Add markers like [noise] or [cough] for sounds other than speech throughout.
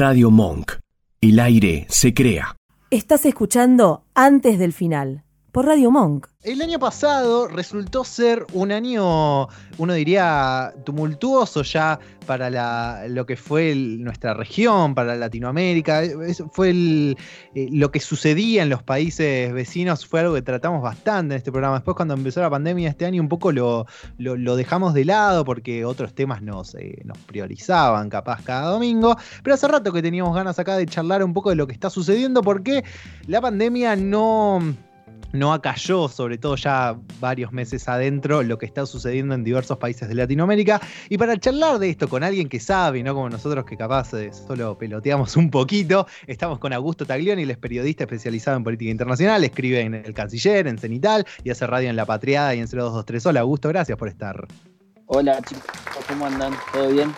Radio Monk. El aire se crea. Estás escuchando Antes del Final, por Radio Monk. El año pasado resultó ser un año, uno diría, tumultuoso ya para lo que fue nuestra región, para Latinoamérica. fue eh, lo que sucedía en los países vecinos, fue algo que tratamos bastante en este programa. Después, cuando empezó la pandemia este año, un poco lo, dejamos de lado porque otros temas nos, eh, nos priorizaban, capaz, cada domingo. Pero hace rato que teníamos ganas acá de charlar un poco de lo que está sucediendo porque la pandemia no no acalló, sobre todo ya varios meses adentro, lo que está sucediendo en diversos países de Latinoamérica. Y para charlar de esto con alguien que sabe, no como nosotros que capaz solo peloteamos un poquito, estamos con Augusto Taglioni, él es periodista especializado en política internacional, escribe en El Canciller, en Cenital y hace radio en La Patriada y en 0223. Hola Augusto, gracias por estar. Hola chicos, ¿cómo andan? ¿Todo bien?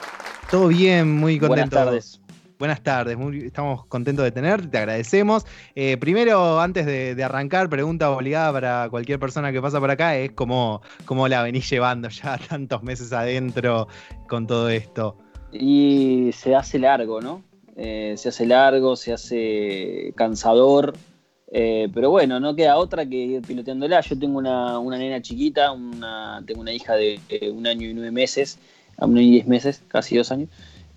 Todo bien, muy contento. Buenas tardes. Buenas tardes, estamos contentos de tenerte, te agradecemos. Eh, primero, antes de, arrancar, pregunta obligada para cualquier persona que pasa por acá, es cómo, cómo la venís llevando ya [laughs] tantos meses adentro con todo esto. Y se hace largo, ¿no? Eh, se hace largo, se hace cansador, eh, pero bueno, no queda otra que ir piloteándola. Yo tengo una, nena chiquita, tengo una hija de un año y nueve meses, un año y diez meses, casi dos años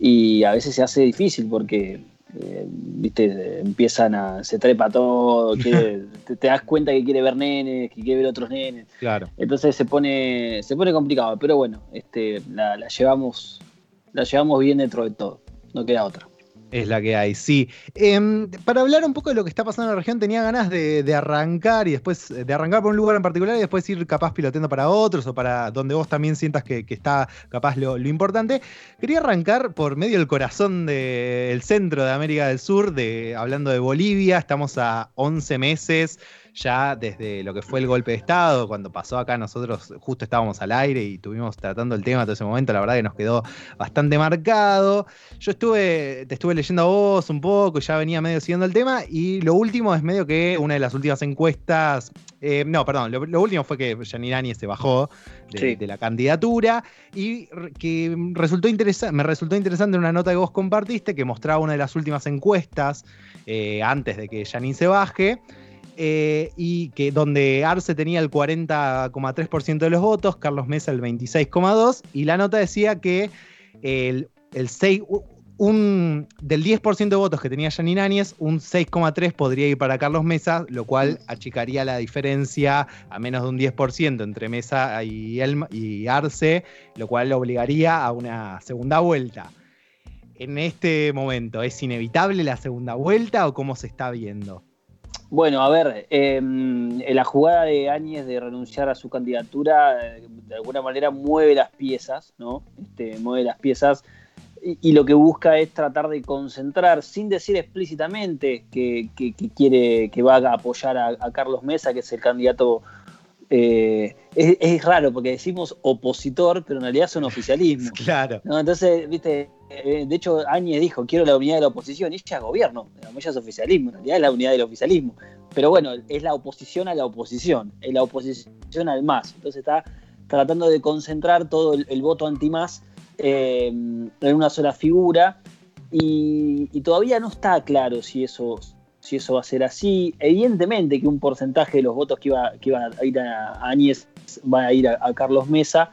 y a veces se hace difícil porque eh, viste empiezan a se trepa todo [laughs] te, das cuenta que quiere ver nenes que quiere ver otros nenes. Claro. Entonces se pone se pone complicado pero bueno este la, la llevamos la llevamos bien dentro de todo no queda otra es la que hay, sí. Em, para hablar un poco de lo que está pasando en la región, tenía ganas de, arrancar y después de arrancar por un lugar en particular y después ir capaz piloteando para otros o para donde vos también sientas que, está capaz lo, importante. Quería arrancar por medio del corazón del centro de América del Sur, de, hablando de Bolivia. Estamos a 11 meses ya desde lo que fue el golpe de Estado, cuando pasó acá nosotros justo estábamos al aire y estuvimos tratando el tema todo ese momento, la verdad que nos quedó bastante marcado. Yo estuve, te estuve leyendo a vos un poco, ya venía medio siguiendo el tema y lo último es medio que una de las últimas encuestas, eh, no, perdón, lo, último fue que Yanir Áñez se bajó de, la candidatura y que resultó me resultó interesante una nota que vos compartiste que mostraba una de las últimas encuestas eh, antes de que Janine se baje. Eh, y que donde Arce tenía el 40,3% de los votos, Carlos Mesa el 26,2%, y la nota decía que el, el 6, un, del 10% de votos que tenía Janine Áñez, un 6,3 podría ir para Carlos Mesa, lo cual achicaría la diferencia a menos de un 10% entre Mesa y, y Arce, lo cual obligaría a una segunda vuelta. En este momento, ¿es inevitable la segunda vuelta o cómo se está viendo? Bueno, a ver, em, la jugada de Áñez de renunciar a su candidatura eh, de alguna manera mueve las piezas, ¿no? Este, mueve las piezas y, lo que busca es tratar de concentrar, sin decir explícitamente que, quiere, que va a apoyar a, Carlos Mesa, que es el candidato. Eh, es, raro porque decimos opositor, pero en realidad son oficialismo. [laughs] Claro. Entonces, viste, eh, de hecho, Áñez dijo, quiero la unidad de la oposición, y ella es gobierno, ella es oficialismo, en realidad es la unidad del oficialismo. Pero bueno, es la oposición a la oposición, es la oposición al más. Entonces está tratando de concentrar todo el, voto anti-más eh, en una sola figura, y, todavía no está claro si eso, si eso va a ser así. Evidentemente que un porcentaje de los votos que iba, que iban a ir a Áñez va a ir a Carlos Mesa,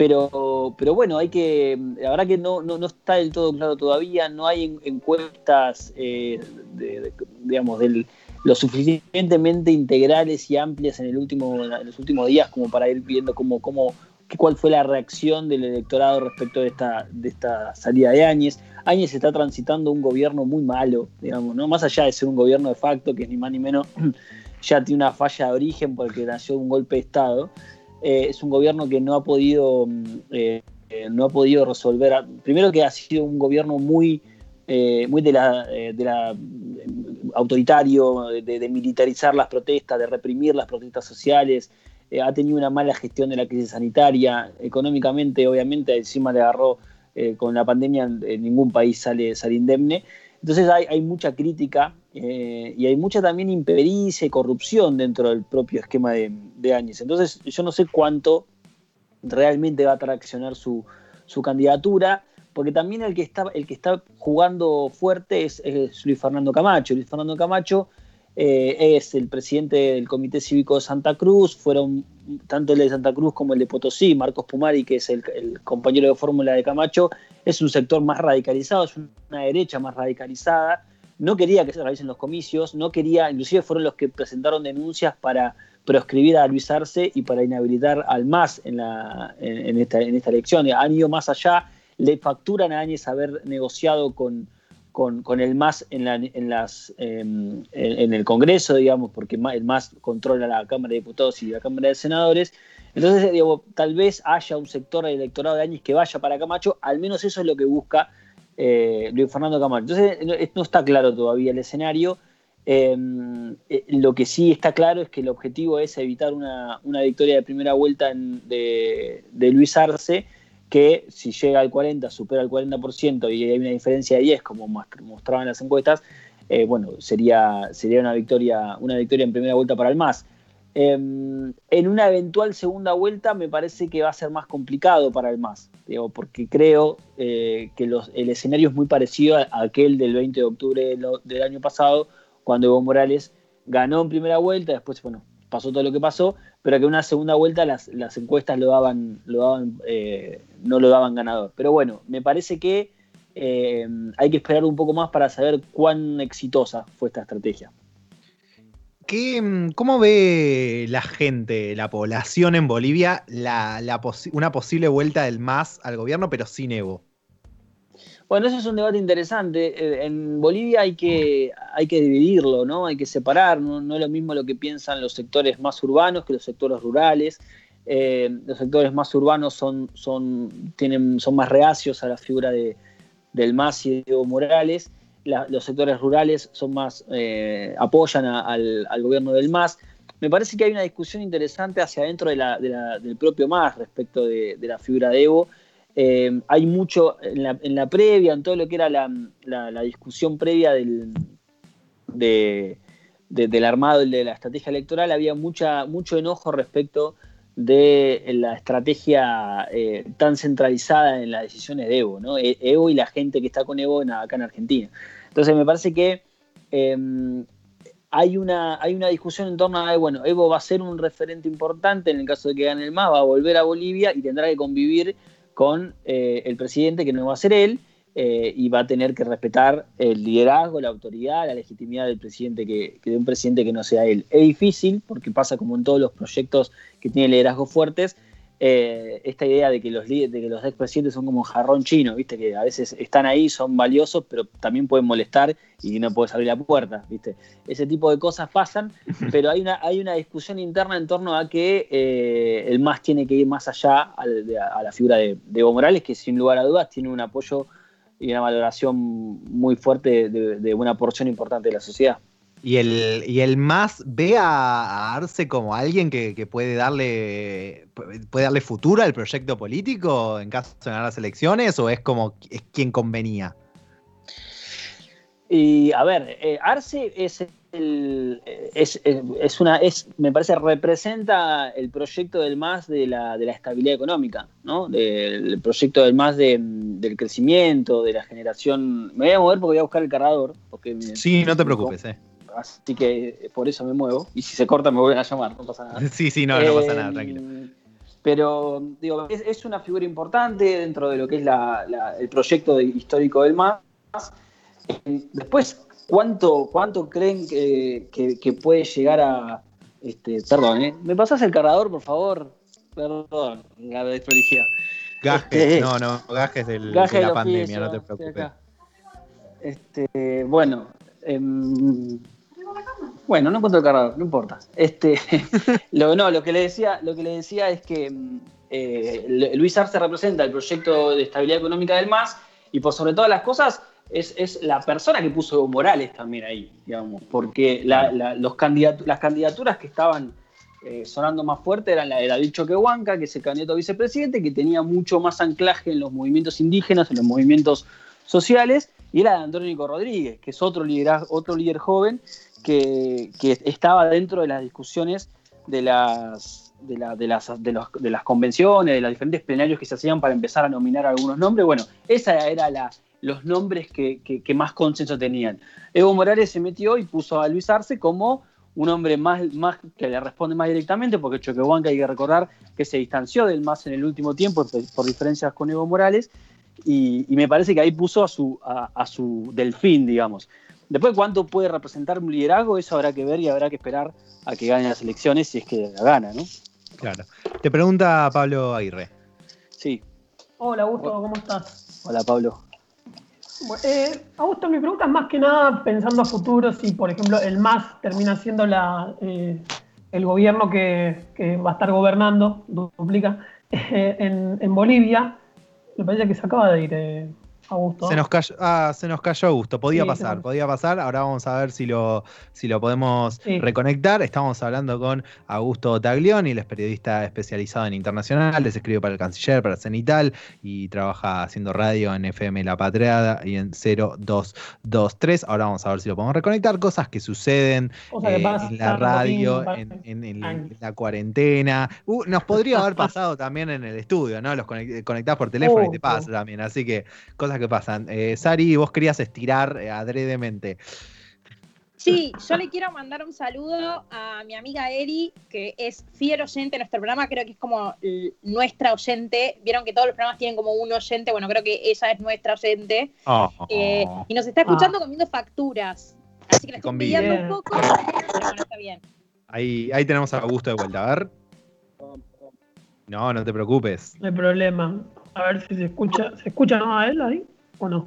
pero, pero bueno, hay que, la verdad que no, no, está del todo claro todavía, no hay encuestas, eh, digamos, del, lo suficientemente integrales y amplias en, el último, en los últimos días como para ir viendo cómo, cómo, cuál fue la reacción del electorado respecto de esta, de esta salida de Áñez. Áñez está transitando un gobierno muy malo, digamos, ¿no? Más allá de ser un gobierno de facto, que ni más ni menos [clears throat] ya tiene una falla de origen porque nació un golpe de Estado. Eh, es un gobierno que no ha podido, mm, eh, no ha podido resolver, primero que ha sido un gobierno muy, eh, muy de la, autoritario, de, militarizar las protestas, de reprimir las protestas sociales, ha tenido una mala gestión de la crisis sanitaria, económicamente obviamente encima le agarró con la pandemia, en ningún país sale, sale indemne, entonces hay, mucha crítica eh, y hay mucha también impericia y corrupción dentro del propio esquema de, Áñez. Entonces yo no sé cuánto realmente va a traccionar su, candidatura. porque también el que está, el que está jugando fuerte es, Luis Fernando Camacho. Luis Fernando Camacho eh, es el presidente del Comité Cívico de Santa Cruz, fueron tanto el de Santa Cruz como el de Potosí, Marcos Pumari, que es el, compañero de fórmula de Camacho, es un sector más radicalizado, es una derecha más radicalizada, no quería que se realicen los comicios, no quería, inclusive fueron los que presentaron denuncias para proscribir a Luis Arce y para inhabilitar al MAS en, la, en, esta, en esta elección. Han ido más allá, le facturan a Áñez haber negociado con, con, el MAS en, en, las, em, en, el Congreso, digamos, porque el MAS controla la Cámara de Diputados y la Cámara de Senadores. Entonces, digo, tal vez haya un sector del electorado de Áñez que vaya para Camacho, al menos eso es lo que busca eh, Luis Fernando Camacho. Entonces, no, está claro todavía el escenario. Em, eh, lo que sí está claro es que el objetivo es evitar una, victoria de primera vuelta de Luis Arce que si llega al 40, supera el 40% y hay una diferencia de 10, como mostraban las encuestas, eh, bueno, sería, sería una, victoria, una victoria en primera vuelta para el MAS. Em, en una eventual segunda vuelta me parece que va a ser más complicado para el MAS, digo, porque creo eh, que el escenario es muy parecido a, aquel del 20 de octubre del año pasado, cuando Evo Morales ganó en primera vuelta, después, bueno, pasó todo lo que pasó, pero que en una segunda vuelta las, encuestas lo daban, lo daban eh, no lo daban ganador. Pero bueno, me parece que eh, hay que esperar un poco más para saber cuán exitosa fue esta estrategia. ¿Qué, ¿Cómo ve la gente, la población en Bolivia, una posible vuelta del MAS al gobierno, pero sin Evo? Bueno, eso es un debate interesante. Eh, en Bolivia hay que, hay que dividirlo, ¿no? Hay que separar, ¿no? es lo mismo lo que piensan los sectores más urbanos que los sectores rurales. Eh, los sectores más urbanos son, son, tienen, son más reacios a la figura de, del MAS y de Evo Morales. los sectores rurales son más, eh, apoyan al, gobierno del MAS. Me parece que hay una discusión interesante hacia adentro de la, del propio MAS respecto de, de la figura de Evo eh, hay mucho en la, previa, en todo lo que era la, discusión previa del, del armado de la estrategia electoral, había mucha, mucho enojo respecto de la estrategia eh, tan centralizada en las decisiones de Evo, ¿no? E, Evo y la gente que está con Evo acá en Argentina. Entonces me parece que em, hay, una, hay una discusión en torno a, bueno, Evo va a ser un referente importante en el caso de que gane el MAS, va a volver a Bolivia y tendrá que convivir con eh, el presidente, que no va a ser él, eh, y va a tener que respetar el liderazgo, la autoridad, la legitimidad del presidente que, de un presidente que no sea él. Es difícil, porque pasa como en todos los proyectos que tienen liderazgo fuertes, eh, esta idea de que los de que los expresidentes son como un jarrón chino, viste, que a veces están ahí, son valiosos, pero también pueden molestar y no puedes abrir la puerta, viste. Ese tipo de cosas pasan, [laughs] pero hay una, hay una discusión interna en torno a que eh, el MAS tiene que ir más allá a, la figura de, Evo Morales, que sin lugar a dudas tiene un apoyo y una valoración muy fuerte de, de una porción importante de la sociedad. Y el, y el más ve a, Arce como alguien que, puede darle puede darle futuro al proyecto político en caso de ganar las elecciones o es como es quien convenía. Y a ver, eh, Arce es el, es, es, una es me parece representa el proyecto del MAS de la, de la estabilidad económica, ¿no? Del proyecto del MAS del crecimiento, de la generación. Me voy a mover porque voy a buscar el cargador. Porque sí, no te preocupes, eh así que eh, por eso me muevo. Y si se corta me vuelven a llamar, no pasa nada. [laughs] Sí, sí, no, no pasa nada, tranquilo. Eh, pero digo, es, una figura importante dentro de lo que es el proyecto histórico del MAS. Después, ¿cuánto, cuánto creen que, puede llegar a... Este, perdón, ¿eh? ¿me pasas el cargador, por favor? Perdón, la desprolijidad. Gajes, este, no, no, gajes del, de la pandemia, no te preocupes. Este, bueno, em, bueno, no encuentro el cargador, no importa. Este, [laughs] lo, no, lo que le decía, lo que le decía es que mm, eh, Luis Arce representa el proyecto de estabilidad económica del MAS y por sobre todas las cosas es, la persona que puso Morales también ahí, digamos, porque los las candidaturas que estaban eh, sonando más fuerte eran la de David Choquehuanca, que es el candidato a vicepresidente, que tenía mucho más anclaje en los movimientos indígenas, en los movimientos sociales, y era de Andrónico Rodríguez, que es otro, otro líder joven que, estaba dentro de las discusiones de las, de, la- de las, de, los- de las convenciones, de los diferentes plenarios que se hacían para empezar a nominar algunos nombres, bueno, esa era la, los nombres que, que- que más consenso tenían. Evo Morales se metió y puso a Luis Arce como un hombre más, más que le responde más directamente, porque Choquehuanca hay que recordar que se distanció del MAS en el último tiempo por, por diferencias con Evo Morales, y, y me parece que ahí puso a su, a, a su delfín, digamos. Después, ¿cuánto puede representar un liderazgo? Eso habrá que ver y habrá que esperar a que gane las elecciones si es que la gana, ¿no? Claro. Te pregunta Pablo Aguirre. Sí. Hola, Augusto, ¿cómo estás? Hola, Pablo. Bueno, eh, Augusto, mi pregunta es más que nada pensando a futuro, si por ejemplo el MAS termina siendo la, eh, el gobierno que, que va a estar gobernando, duplica, eh, [laughs] en, en Bolivia, me parece que se acaba de ir eh, Augusto. Se nos cayó, ah, se nos cayó Augusto. Podía Sí, pasar, podía pasar. Ahora vamos a ver si lo, si lo podemos Sí. reconectar. Estamos hablando con Augusto Taglioni, él es periodista especializado en internacionales, escribe para el Canciller, para Cenital y trabaja haciendo radio en FM La Patriada y en 0223. Ahora vamos a ver si lo podemos reconectar. Cosas que suceden que eh, en la radio, en, en- en años. la cuarentena. Uh, nos podría haber [laughs] pasado también en el estudio, ¿no? Los conect- conectás por teléfono y te pasa oh. también. Así que cosas que pasan. Eh, Sari, vos querías estirar eh, adredemente. Sí, yo le quiero mandar un saludo a mi amiga Eri, que es fiel oyente de nuestro programa, creo que es como nuestra oyente. Vieron que todos los programas tienen como un oyente, bueno, creo que ella es nuestra oyente. Oh. eh, y nos está escuchando comiendo facturas. Así que la estoy pidiendo un poco, pero bueno, está bien. Ahí, ahí tenemos a Augusto de vuelta. A ver. No, no te preocupes. No hay problema. A ver si se escucha. ¿Se escucha no, a él ahí o no?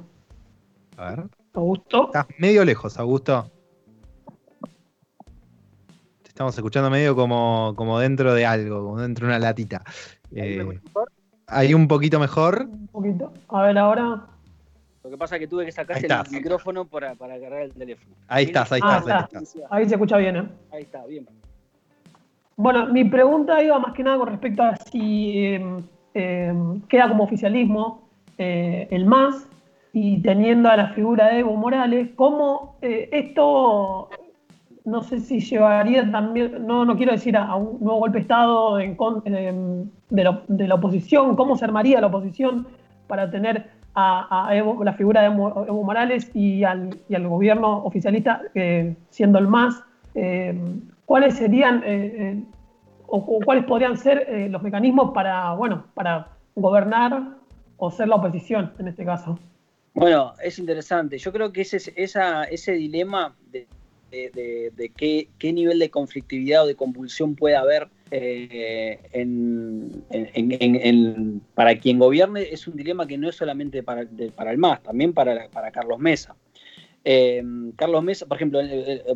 A ver. Augusto. Estás medio lejos, Augusto. Te estamos escuchando medio como, como dentro de algo, como dentro de una latita. Eh, ahí un poquito mejor. Un poquito. A ver ahora. Lo que pasa es que tuve que Ahí sacarse estás. el micrófono para, para cargar el teléfono. Ahí estás, ahí Ah, estás, ahí está. estás. Ahí se escucha bien, ¿eh? Ahí está, bien. Bueno, mi pregunta iba más que nada con respecto a si eh, eh, queda como oficialismo eh, el MAS y teniendo a la figura de Evo Morales, ¿cómo eh, esto, no sé si llevaría también, no, no quiero decir a, un nuevo golpe de Estado em, de, la, oposición, cómo se armaría la oposición para tener a, Evo- la figura de Evo, Morales y al, y al gobierno oficialista eh, siendo el MAS? Eh, ¿Cuáles serían o, cuáles podrían ser eh, los mecanismos para, bueno, para gobernar o ser la oposición en este caso? Bueno, es interesante. Yo creo que ese, esa, ese dilema de, de- qué, qué nivel de conflictividad o de convulsión puede haber eh, en- en- en- para quien gobierne es un dilema que no es solamente para, para el MAS, también para, para Carlos Mesa. Eh, Carlos Mesa, por ejemplo,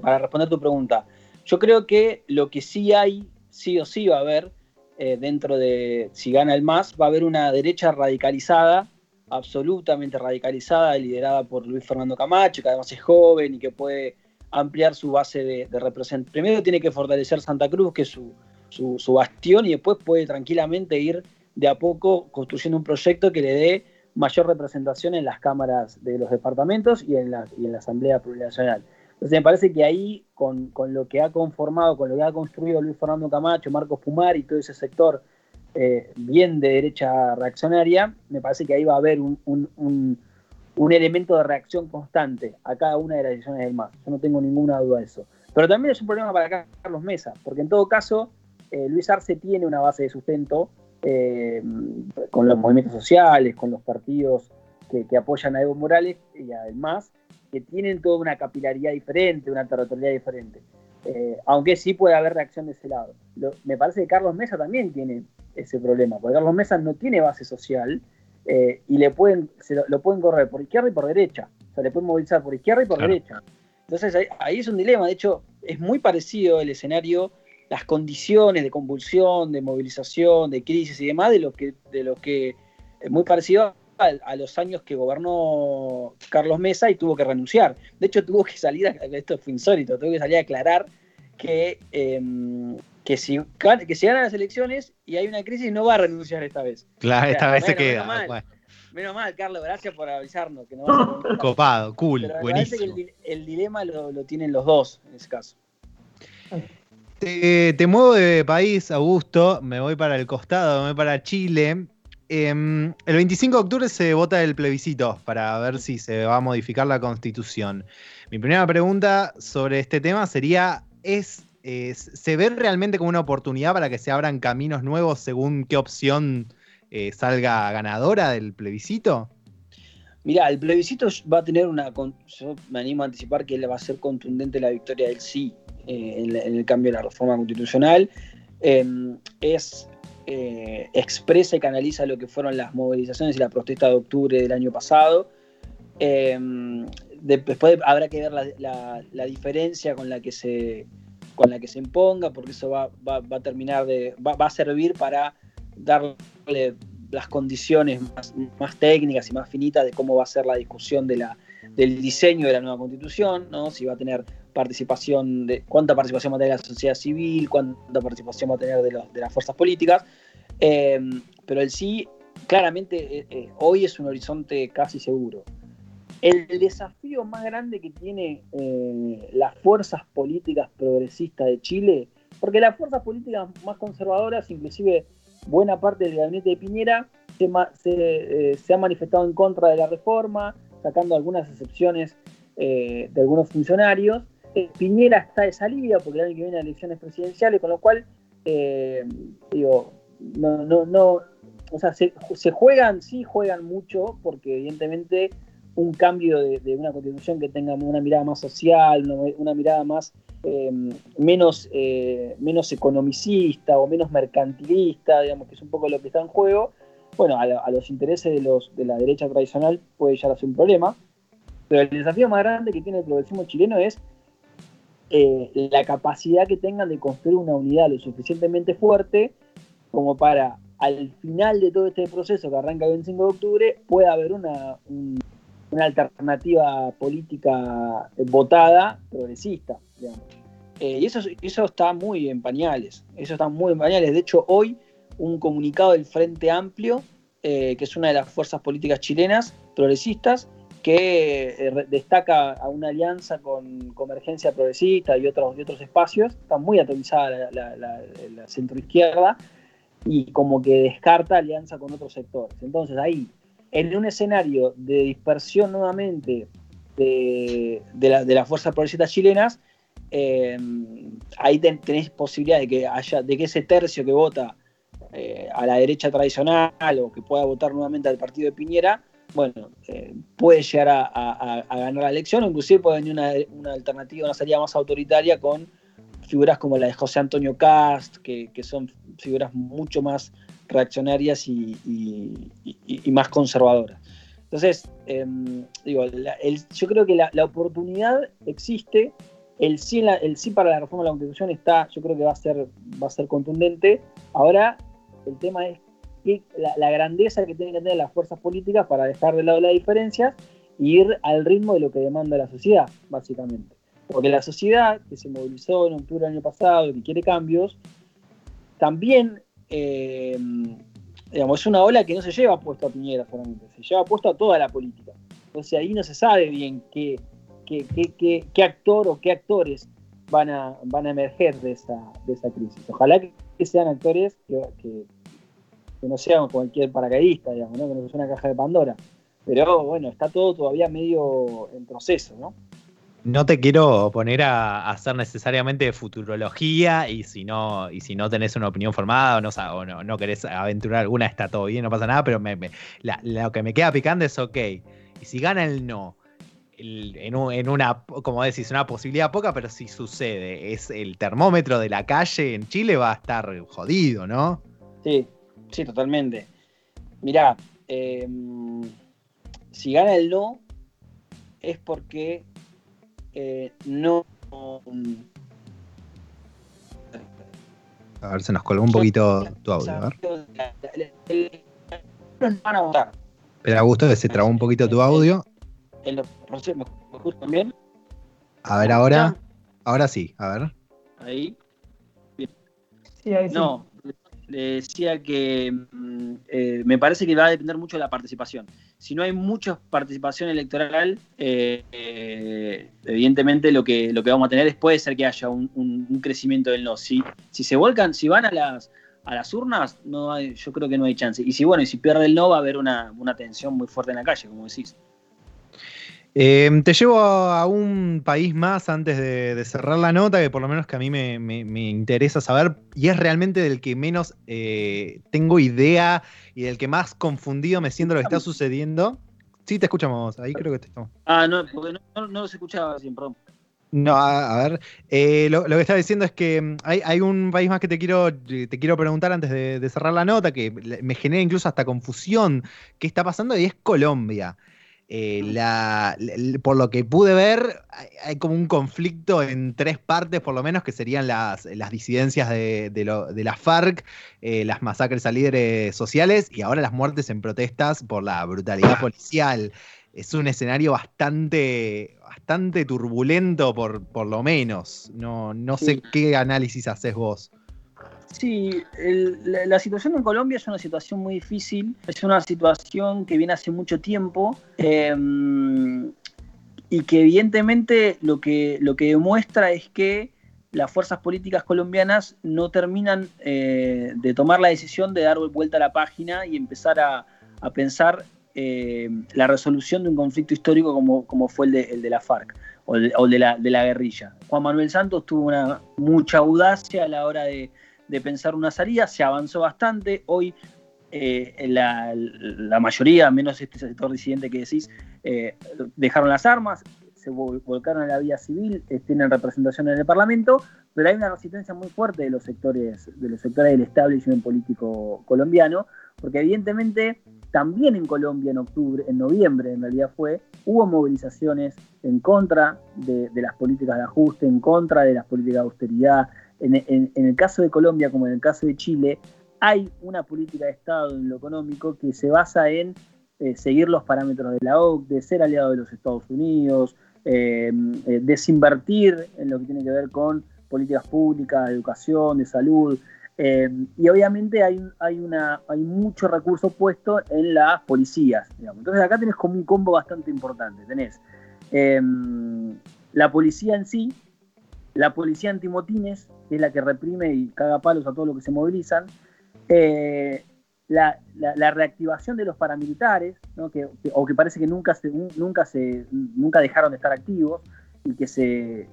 para responder tu pregunta, yo creo que lo que sí hay, sí o sí va a haber, eh, dentro de, si gana el MAS, va a haber una derecha radicalizada absolutamente radicalizada, liderada por Luis Fernando Camacho, que además es joven y que puede ampliar su base de, de representación. Primero tiene que fortalecer Santa Cruz, que es su, su- su bastión, y después puede tranquilamente ir de a poco construyendo un proyecto que le dé mayor representación en las cámaras de los departamentos y en la, y en la Asamblea Plurinacional. Entonces me parece que ahí, con, con lo que ha conformado, con lo que ha construido Luis Fernando Camacho, Marcos Pumar y todo ese sector eh, bien de derecha reaccionaria, me parece que ahí va a haber un, un- un- un elemento de reacción constante a cada una de las decisiones del MAS. Yo no tengo ninguna duda de eso. Pero también es un problema para Carlos Mesa, porque en todo caso, eh, Luis Arce tiene una base de sustento eh, con los movimientos sociales, con los partidos que, que apoyan a Evo Morales y a el MAS, que tienen toda una capilaridad diferente, una territorialidad diferente. Eh, aunque sí puede haber reacción de ese lado. Lo- me parece que Carlos Mesa también tiene ese problema, porque Carlos Mesa no tiene base social eh, y le pueden, se lo, lo pueden correr por izquierda y por derecha. O sea, le pueden movilizar por izquierda y por Claro. derecha. Entonces ahí, ahí es un dilema. De hecho, es muy parecido el escenario, las condiciones de convulsión, de movilización, de crisis y demás, de lo que, de lo que es muy parecido a, a los años que gobernó Carlos Mesa y tuvo que renunciar. De hecho, tuvo que salir, a, [laughs] esto fue insólito, tuvo que salir a aclarar que, eh, que, si, que si gana las elecciones y hay una crisis, no va a renunciar esta vez. Claro, esta vez se Bueno, queda. menos mal. Bueno, Menos mal, Carlos, gracias por avisarnos. Que no a [laughs] copado, cool, Pero parece que buenísimo. el, di- el dilema lo, lo tienen los dos en ese caso. Te, te muevo de país, Augusto, me voy para el costado, me voy para Chile. Em, el 25 de octubre se vota el plebiscito para ver si se va a modificar la constitución. Mi primera pregunta sobre este tema sería, ¿es, ¿se ve realmente como una oportunidad para que se abran caminos nuevos según qué opción eh, salga ganadora del plebiscito? Mirá, el plebiscito va a tener una. Yo me animo a anticipar que va a ser contundente la victoria del sí eh, en, el cambio de la reforma constitucional. Eh, es. Eh, expresa y canaliza lo que fueron las movilizaciones y la protesta de octubre del año pasado. De- después habrá que ver la, diferencia con la que se con la que se imponga, porque eso va, va- a terminar de. Va, va a servir para darle las condiciones más, más técnicas y más finitas de cómo va a ser la discusión de la, del diseño de la nueva constitución, ¿no? si va a tener participación de cuánta participación va a tener la sociedad civil, cuánta participación va a tener de, los- de las fuerzas políticas. Eh, pero el sí, claramente, eh, eh, hoy es un horizonte casi seguro. El desafío más grande que tiene las fuerzas políticas progresistas de Chile, porque las fuerzas políticas más conservadoras, inclusive buena parte del gabinete de Piñera, se, se, ha manifestado en contra de la reforma, sacando algunas excepciones de algunos funcionarios. Piñera está de salida porque el año que viene hay elecciones presidenciales, con lo cual, eh, digo, no, no, no, o sea, se, juegan, sí juegan mucho, porque evidentemente un cambio de, una constitución que tenga una mirada más social, una, mirada más eh, menos, eh, menos economicista o menos mercantilista, digamos, que es un poco lo que está en juego, bueno, a, a los intereses de, los, de la derecha tradicional puede llegar a ser un problema, pero el desafío más grande que tiene el progresismo chileno es eh, la capacidad que tengan de construir una unidad lo suficientemente fuerte como para al final de todo este proceso que arranca el 25 de octubre pueda haber una, un- una alternativa política votada progresista. Eh, y eso, eso está muy en pañales, eso está muy en pañales. De hecho, hoy un comunicado del Frente Amplio, eh, que es una de las fuerzas políticas chilenas progresistas, que eh, destaca a una alianza con Convergencia Progresista y otros, y otros espacios, está muy atomizada la, centroizquierda y como que descarta alianza con otros sectores. Entonces ahí, en un escenario de dispersión nuevamente de, de las fuerzas progresistas chilenas, eh, ahí ten- tenés posibilidad de que haya, de que ese tercio que vota eh, a la derecha tradicional o que pueda votar nuevamente al partido de Piñera, bueno, eh, puede llegar a, ganar la elección, inclusive puede venir una, alternativa, una salida más autoritaria con figuras como la de José Antonio Cast, que, son figuras mucho más reaccionarias y, más conservadoras. Entonces, em, digo, yo creo que la, oportunidad existe, el sí, el sí para la reforma de la Constitución está, yo creo que va a ser, va a ser contundente. Ahora, el tema es la, grandeza que tienen que tener las fuerzas políticas para dejar de lado las diferencias e ir al ritmo de lo que demanda la sociedad, básicamente. Porque la sociedad que se movilizó en octubre del año pasado, que quiere cambios, también eh, digamos, es una ola que no se lleva puesto a Piñera solamente, se lleva puesto a toda la política. Entonces ahí no se sabe bien qué, qué, qué- actor o qué actores van a, van a emerger de esa, de esa crisis. Ojalá que, sean actores que- que no sean cualquier paracaidista, digamos, ¿no? que no sea una caja de Pandora. Pero bueno, está todo todavía medio en proceso, ¿no? No te quiero poner a, hacer necesariamente futurología y si no, y si no tenés una opinión formada o no, o no, no querés aventurar alguna, está todo bien, no pasa nada, pero me- me- la- lo que me queda picando es ok. Y si gana el no, en, un- en una, como decís, una posibilidad poca, pero si sucede, es el termómetro de la calle en Chile va a estar jodido, ¿no? Sí, sí, totalmente. Mirá, eh, si gana el no, es porque eh, no. A ver, se nos colgó un poquito tu audio, a ver. No van a votar. Augusto, que se trabó un poquito tu audio. A ver, ahora, ahora sí, a ver. Ahí. Sí, ahí sí. No, decía que mm, eh, me parece que va a depender mucho de la participación. si no hay mucha participación electoral, eh, eh, evidentemente lo que, lo que vamos a tener es puede ser que haya un, crecimiento del no. Si, si se volcan, si van a las, a las urnas, no hay, yo creo que no hay chance. Y si bueno, y si pierde el no, va a haber una, una tensión muy fuerte en la calle, como decís. Em, te llevo a un país más antes de, cerrar la nota, que por lo menos que a mí me, interesa saber, y es realmente del que menos eh, tengo idea y del que más confundido me siento lo que está sucediendo. Sí, te escuchamos, ahí creo que te estamos. Ah, no, porque no, no, los escuchaba así, perdón. No, a, ver, eh, lo, que estaba diciendo es que mm, hay, un país más que te quiero, te quiero preguntar antes de, de cerrar la nota, que me genera incluso hasta confusión qué está pasando, y es Colombia. Eh, la, por lo que pude ver, hay, como un conflicto en tres partes, por lo menos, que serían las, las disidencias de, de, la FARC, eh, las masacres a líderes sociales y ahora las muertes en protestas por la brutalidad policial. Es un escenario bastante, bastante turbulento, por, por lo menos. No, no sé qué análisis haces vos. Sí, la, situación en Colombia es una situación muy difícil, es una situación que viene hace mucho tiempo em, y que evidentemente lo que, lo que demuestra es que las fuerzas políticas colombianas no terminan eh, de tomar la decisión de dar vuelta a la página y empezar a, pensar eh, la resolución de un conflicto histórico como, como fue el de, el de la FARC o, el de, la, de la guerrilla. Juan Manuel Santos tuvo una mucha audacia a la hora de de pensar una salida, se avanzó bastante, hoy eh, la, mayoría, menos este sector disidente que decís, eh, dejaron las armas, se volcaron a la vía civil, eh, tienen representación en el Parlamento, pero hay una resistencia muy fuerte de los sectores, de los sectores del establishment político colombiano, porque evidentemente también en Colombia en octubre, en noviembre en realidad fue, hubo movilizaciones en contra de, de las políticas de ajuste, en contra de las políticas de austeridad, en, el caso de Colombia, como en el caso de Chile, hay una política de Estado en lo económico que se basa en eh, seguir los parámetros de la OCDE, ser aliado de los Estados Unidos, eh, eh, desinvertir en lo que tiene que ver con políticas públicas, educación, de salud. y obviamente hay, hay, una, hay mucho recurso puesto en las policías. Entonces acá tenés como un combo bastante importante. Tenés la policía en sí, la policía antimotines, que es la que reprime y caga palos a todos los que se movilizan, eh, la, reactivación de los paramilitares, o que parece que nunca, se, nunca, se, nunca dejaron de estar activos y que, se,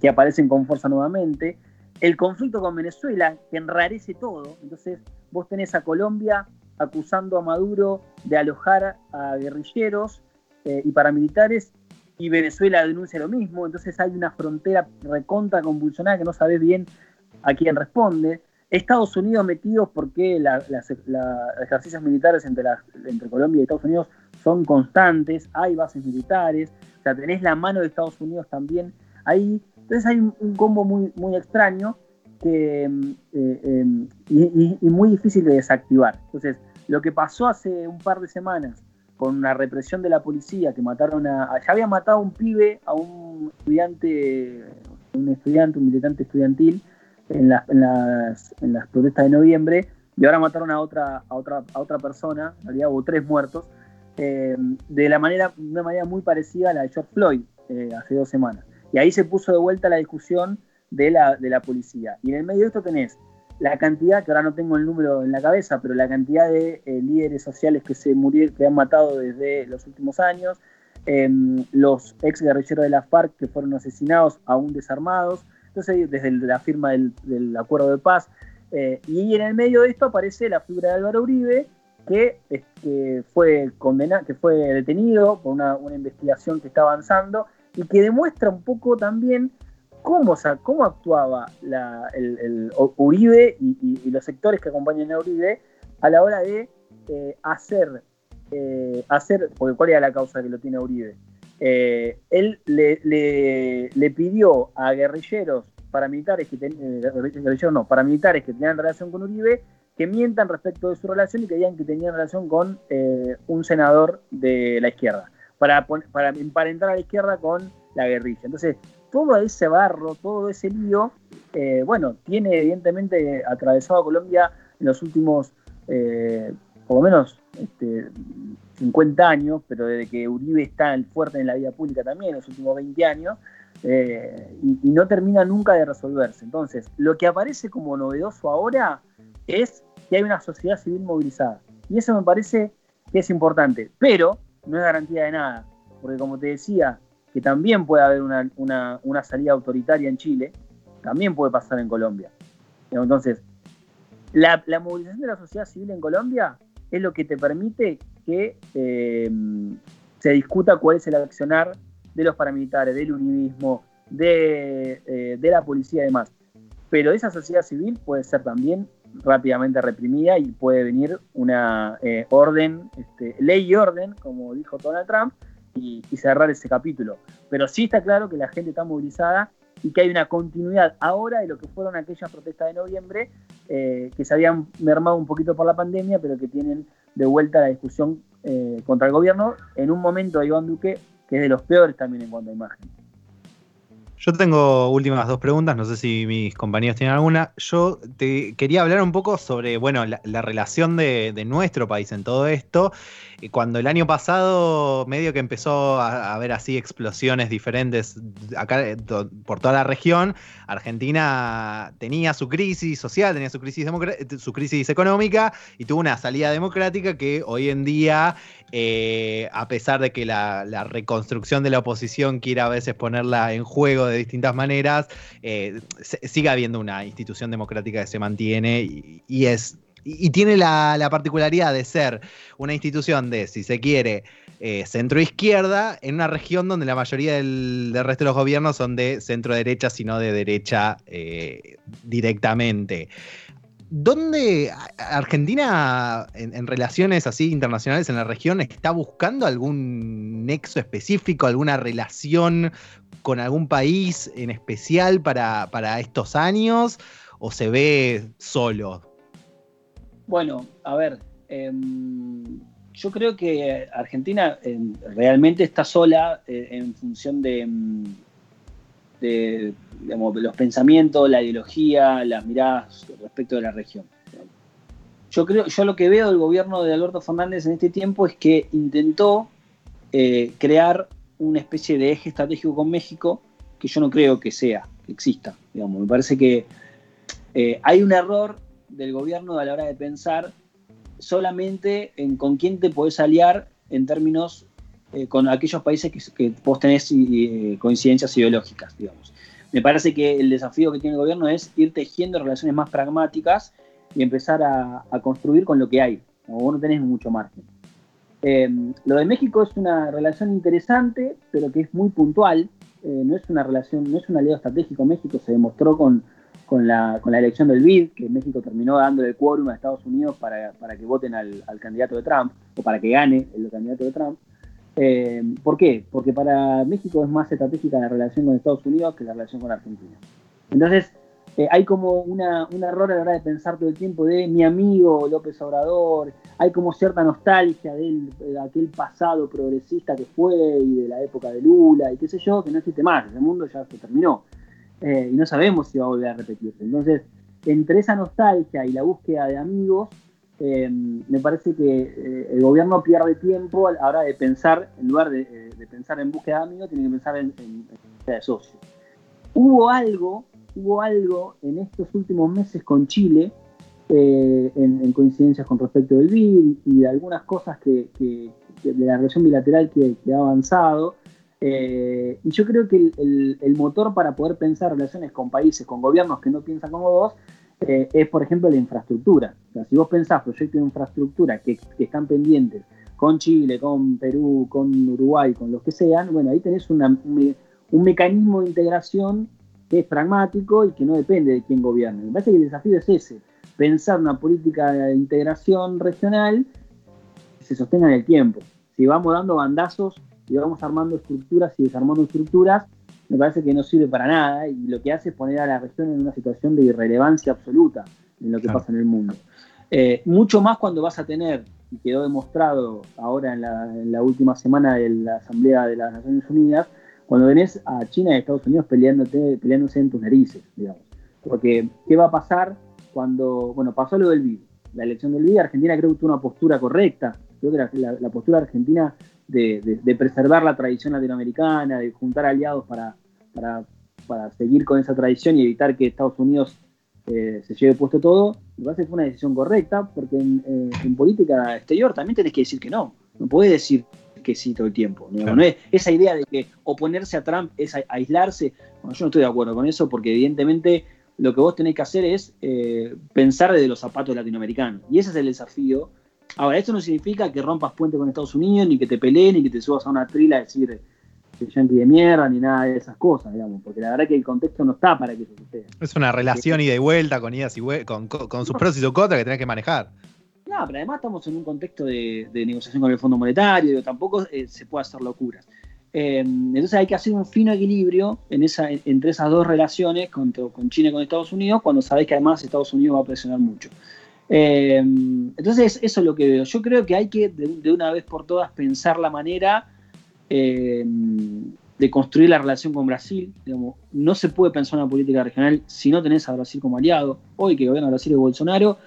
que, aparecen con fuerza nuevamente, el conflicto con Venezuela, que enrarece todo, entonces vos tenés a Colombia acusando a Maduro de alojar a guerrilleros eh, y paramilitares y Venezuela denuncia lo mismo, entonces hay una frontera recontra convulsionada que no sabes bien a quién responde. Estados Unidos metidos porque los ejercicios militares entre, entre Colombia y Estados Unidos son constantes, hay bases militares, o sea, tenés la mano de Estados Unidos también ahí. Entonces hay un, combo muy, muy extraño que, eh, em, y muy difícil de desactivar. Entonces, lo que pasó hace un par de semanas con una represión de la policía que mataron a, ya había matado a un pibe, a un estudiante, un estudiante, un militante estudiantil en las, en las, protestas de noviembre y ahora mataron a otra, a otra, a otra persona, en realidad hubo tres muertos, eh, de la manera, de una manera muy parecida a la de George Floyd eh, hace dos semanas. Y ahí se puso de vuelta la discusión de la, de la policía. Y en el medio de esto tenés la cantidad, que ahora no tengo el número en la cabeza, pero la cantidad de eh, líderes sociales que se murieron, que han matado desde los últimos años, em, los ex guerrilleros de la FARC que fueron asesinados, aún desarmados, entonces desde la firma del, acuerdo de paz. Eh, y en el medio de esto aparece la figura de Álvaro Uribe, que, fue condenado, que fue detenido por una investigación que está avanzando y que demuestra un poco también cómo, cómo actuaba el, Uribe y, los sectores que acompañan a Uribe a la hora de eh, hacer, eh, hacer, porque cuál era la causa que lo tiene Uribe. Eh, él le, pidió a guerrilleros paramilitares que no, paramilitares que tenían relación con Uribe que mientan respecto de su relación y que digan que tenían relación con un senador de la izquierda, para, para emparentar a la izquierda con la guerrilla. Entonces, todo ese barro, todo ese lío, eh, bueno, tiene evidentemente atravesado a Colombia en los últimos 8 por lo menos este, 50 años, pero desde que Uribe está fuerte en la vida pública también, en los últimos 20 años, eh, y, y, no termina nunca de resolverse. Entonces, lo que aparece como novedoso ahora es que hay una sociedad civil movilizada. Y eso me parece que es importante, pero no es garantía de nada, porque como te decía, que también puede haber una, una, salida autoritaria en Chile, también puede pasar en Colombia. Entonces, la, la, movilización de la sociedad civil en Colombia es lo que te permite que eh, se discuta cuál es el accionar de los paramilitares, del uribismo, de, eh, de, la policía y demás. Pero esa sociedad civil puede ser también rápidamente reprimida y puede venir una eh, orden, este, ley y orden, como dijo Donald Trump, y, cerrar ese capítulo. Pero sí está claro que la gente está movilizada y que hay una continuidad ahora de lo que fueron aquellas protestas de noviembre eh, que se habían mermado un poquito por la pandemia, pero que tienen de vuelta la discusión eh, contra el gobierno en un momento de Iván Duque que es de los peores también en cuanto a imagen. Yo tengo últimas dos preguntas, no sé si mis compañeros tienen alguna. Yo te quería hablar un poco sobre, bueno, la, la relación de, nuestro país en todo esto. Cuando el año pasado medio que empezó a, haber así explosiones diferentes acá por toda la región, Argentina tenía su crisis social, tenía su crisis, su crisis económica y tuvo una salida democrática que hoy en día, eh, a pesar de que la, reconstrucción de la oposición quiera a veces ponerla en juego de distintas maneras, eh, sigue habiendo una institución democrática que se mantiene y, es y, tiene la, la, particularidad de ser una institución de, si se quiere, eh, centro-izquierda, en una región donde la mayoría del, del, resto de los gobiernos son de centro-derecha, sino de derecha eh, directamente. ¿Dónde Argentina, en, relaciones así internacionales en la región, está buscando algún nexo específico, alguna relación con algún país en especial para, para estos años? ¿O se ve solo? Bueno, a ver, eh, yo creo que Argentina eh, realmente está sola eh, en función de, de digamos, los pensamientos, la ideología, las miradas respecto de la región. Yo creo, yo lo que veo del gobierno de Alberto Fernández en este tiempo es que intentó eh, crear una especie de eje estratégico con México que yo no creo que sea, que exista. Digamos. Me parece que eh, hay un error del gobierno a la hora de pensar solamente en con quién te podés aliar en términos eh, con aquellos países que, que vos tenés eh, coincidencias ideológicas, digamos. Me parece que el desafío que tiene el gobierno es ir tejiendo relaciones más pragmáticas y empezar a, a construir con lo que hay, como vos no tenés mucho margen. Eh, lo de México es una relación interesante, pero que es muy puntual. Eh, no es una relación, no es un aliado estratégico. México se demostró con, con la, con la elección del BID, que México terminó dando el quórum a Estados Unidos para, para que voten al, al, candidato de Trump, o para que gane el candidato de Trump. Eh, ¿Por qué? Porque para México es más estratégica la relación con Estados Unidos que la relación con Argentina. Entonces, eh, hay como una, un error a la hora de pensar todo el tiempo de mi amigo López Obrador, hay como cierta nostalgia de, él, aquel pasado progresista que fue y de la época de Lula y qué sé yo, que no existe más, ese mundo ya se terminó eh, y no sabemos si va a volver a repetirse. Entonces, entre esa nostalgia y la búsqueda de amigos, eh, me parece que eh, el gobierno pierde tiempo a la hora de pensar, en lugar de, eh, de pensar en búsqueda de amigos, tiene que pensar en, en, en búsqueda de socios. Hubo algo, hubo algo en estos últimos meses con Chile, en, en, coincidencias con respecto del BID y de algunas cosas que, que, que de la relación bilateral que, que ha avanzado. Eh, y yo creo que el, el, el, motor para poder pensar relaciones con países, con gobiernos que no piensan como vos, eh, es, por ejemplo, la infraestructura. Si vos pensás proyectos de infraestructura que, están pendientes con Chile, con Perú, con Uruguay, con los que sean, bueno, ahí tenés un, un, mecanismo de integración que es pragmático y que no depende de quién gobierne. Me parece que el desafío es ese, pensar una política de integración regional que se sostenga en el tiempo. Si vamos dando bandazos y vamos armando estructuras y desarmando estructuras, me parece que no sirve para nada y lo que hace es poner a la región en una situación de irrelevancia absoluta en lo que claro. pasa en el mundo. Eh, mucho más cuando vas a tener, y quedó demostrado ahora en la, en la, última semana de la Asamblea de las Naciones Unidas, cuando venés a China y Estados Unidos peleándote, peleándose en tus narices, digamos. Porque, ¿qué va a pasar cuando, bueno, pasó lo del virus? la elección del día, Argentina creo que tuvo una postura correcta. Creo que la, la, postura argentina de, de, de, preservar la tradición latinoamericana, de juntar aliados para, para, para, seguir con esa tradición y evitar que Estados Unidos eh, se lleve puesto todo, me parece que fue una decisión correcta, porque en, eh, en, política exterior también tenés que decir que no. No podés decir que sí todo el tiempo. Claro. No es, esa idea de que oponerse a Trump es a, aislarse. Bueno, yo no estoy de acuerdo con eso, porque evidentemente lo que vos tenés que hacer es eh, pensar desde los zapatos latinoamericanos. Y ese es el desafío. Ahora, esto no significa que rompas puente con Estados Unidos, ni que te peleen, ni que te subas a una trila a decir yankee de mierda, ni nada de esas cosas, digamos, porque la verdad que el contexto no está para que eso suceda. Es una relación ida y vuelta, con idas y con, con, con, sus pros y sus contras que tenés que manejar. No, pero además estamos en un contexto de, de negociación con el Fondo Monetario, tampoco eh, se puede hacer locuras. Eh, entonces hay que hacer un fino equilibrio en esa, entre esas dos relaciones con, con, China y con Estados Unidos, cuando sabés que además Estados Unidos va a presionar mucho. Eh, entonces eso es lo que veo. Yo creo que hay que de, de una vez por todas pensar la manera eh, de construir la relación con Brasil. No se puede pensar una política regional si no tenés a Brasil como aliado. Hoy que gobierna Brasil es Bolsonaro.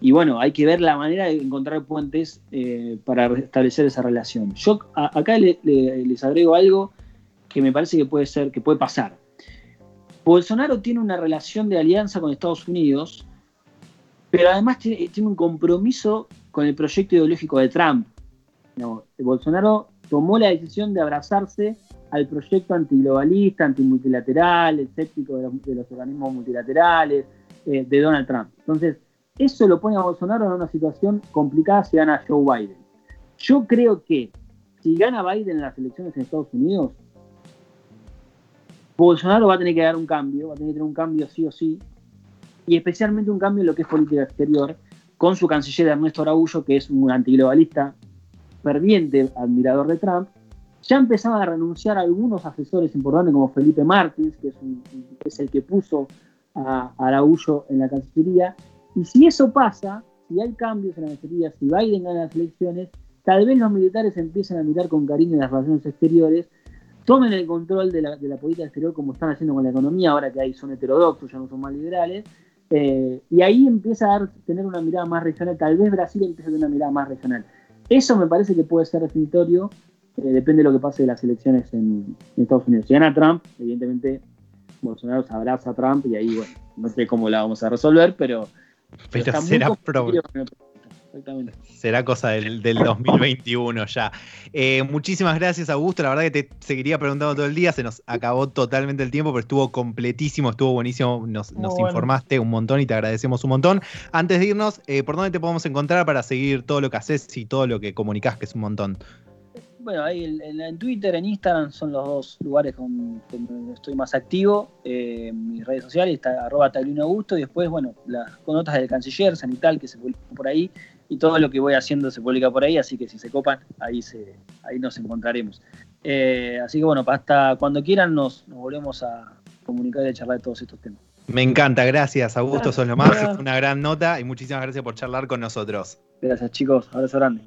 Y bueno, hay que ver la manera de encontrar puentes eh, para establecer esa relación. Yo acá le, les agrego algo que me parece que puede ser, que puede pasar. Bolsonaro tiene una relación de alianza con Estados Unidos, pero además tiene, tiene un compromiso con el proyecto ideológico de Trump. No, Bolsonaro tomó la decisión de abrazarse al proyecto antiglobalista, antimultilateral, escéptico de los, de los organismos multilaterales, eh, de Donald Trump. Entonces, eso lo pone a Bolsonaro en una situación complicada si gana Joe Biden. Yo creo que si gana Biden en las elecciones en Estados Unidos, Bolsonaro va a tener que dar un cambio, va a tener que tener un cambio sí o sí, y especialmente un cambio en lo que es política exterior, con su canciller Ernesto Araújo, que es un antiglobalista ferviente admirador de Trump, ya empezaban a renunciar a algunos asesores importantes como Felipe Martins, que es, el que puso a, Araújo en la Cancillería, y si eso pasa, si hay cambios en la Cancillería, si Biden gana las elecciones, tal vez los militares empiecen a mirar con cariño las relaciones exteriores, tomen el control de la, política exterior como están haciendo con la economía, ahora que ahí son heterodoxos, ya no son más liberales, eh, y ahí empieza a tener una mirada más regional, tal vez Brasil empiece a tener una mirada más regional. Eso me parece que puede ser definitorio, eh, depende de lo que pase de las elecciones en, en, Estados Unidos. Si gana Trump, evidentemente Bolsonaro se abraza a Trump y ahí, bueno, no sé cómo la vamos a resolver, pero... Pero será problema. Será cosa del, del 2021 ya. Eh, muchísimas gracias, Augusto. La verdad que te seguiría preguntando todo el día. Se nos acabó totalmente el tiempo, pero estuvo completísimo, estuvo buenísimo. Nos, nos bueno. informaste un montón y te agradecemos un montón. Antes de irnos, eh, ¿por dónde te podemos encontrar para seguir todo lo que haces y todo lo que comunicas, que es un montón? Bueno, ahí en, en, Twitter, en Instagram son los dos lugares con, donde estoy más activo. Eh, mis redes sociales está arroba Taglino Augusto y después, bueno, las con notas del canciller, Sanital, que se publican por ahí y todo lo que voy haciendo se publica por ahí, así que si se copan, ahí, se, ahí nos encontraremos. Eh, así que bueno, hasta cuando quieran nos, nos, volvemos a comunicar y a charlar de todos estos temas. Me encanta, gracias Augusto, sos lo más, es una gran nota y muchísimas gracias por charlar con nosotros. Gracias chicos, abrazo grande.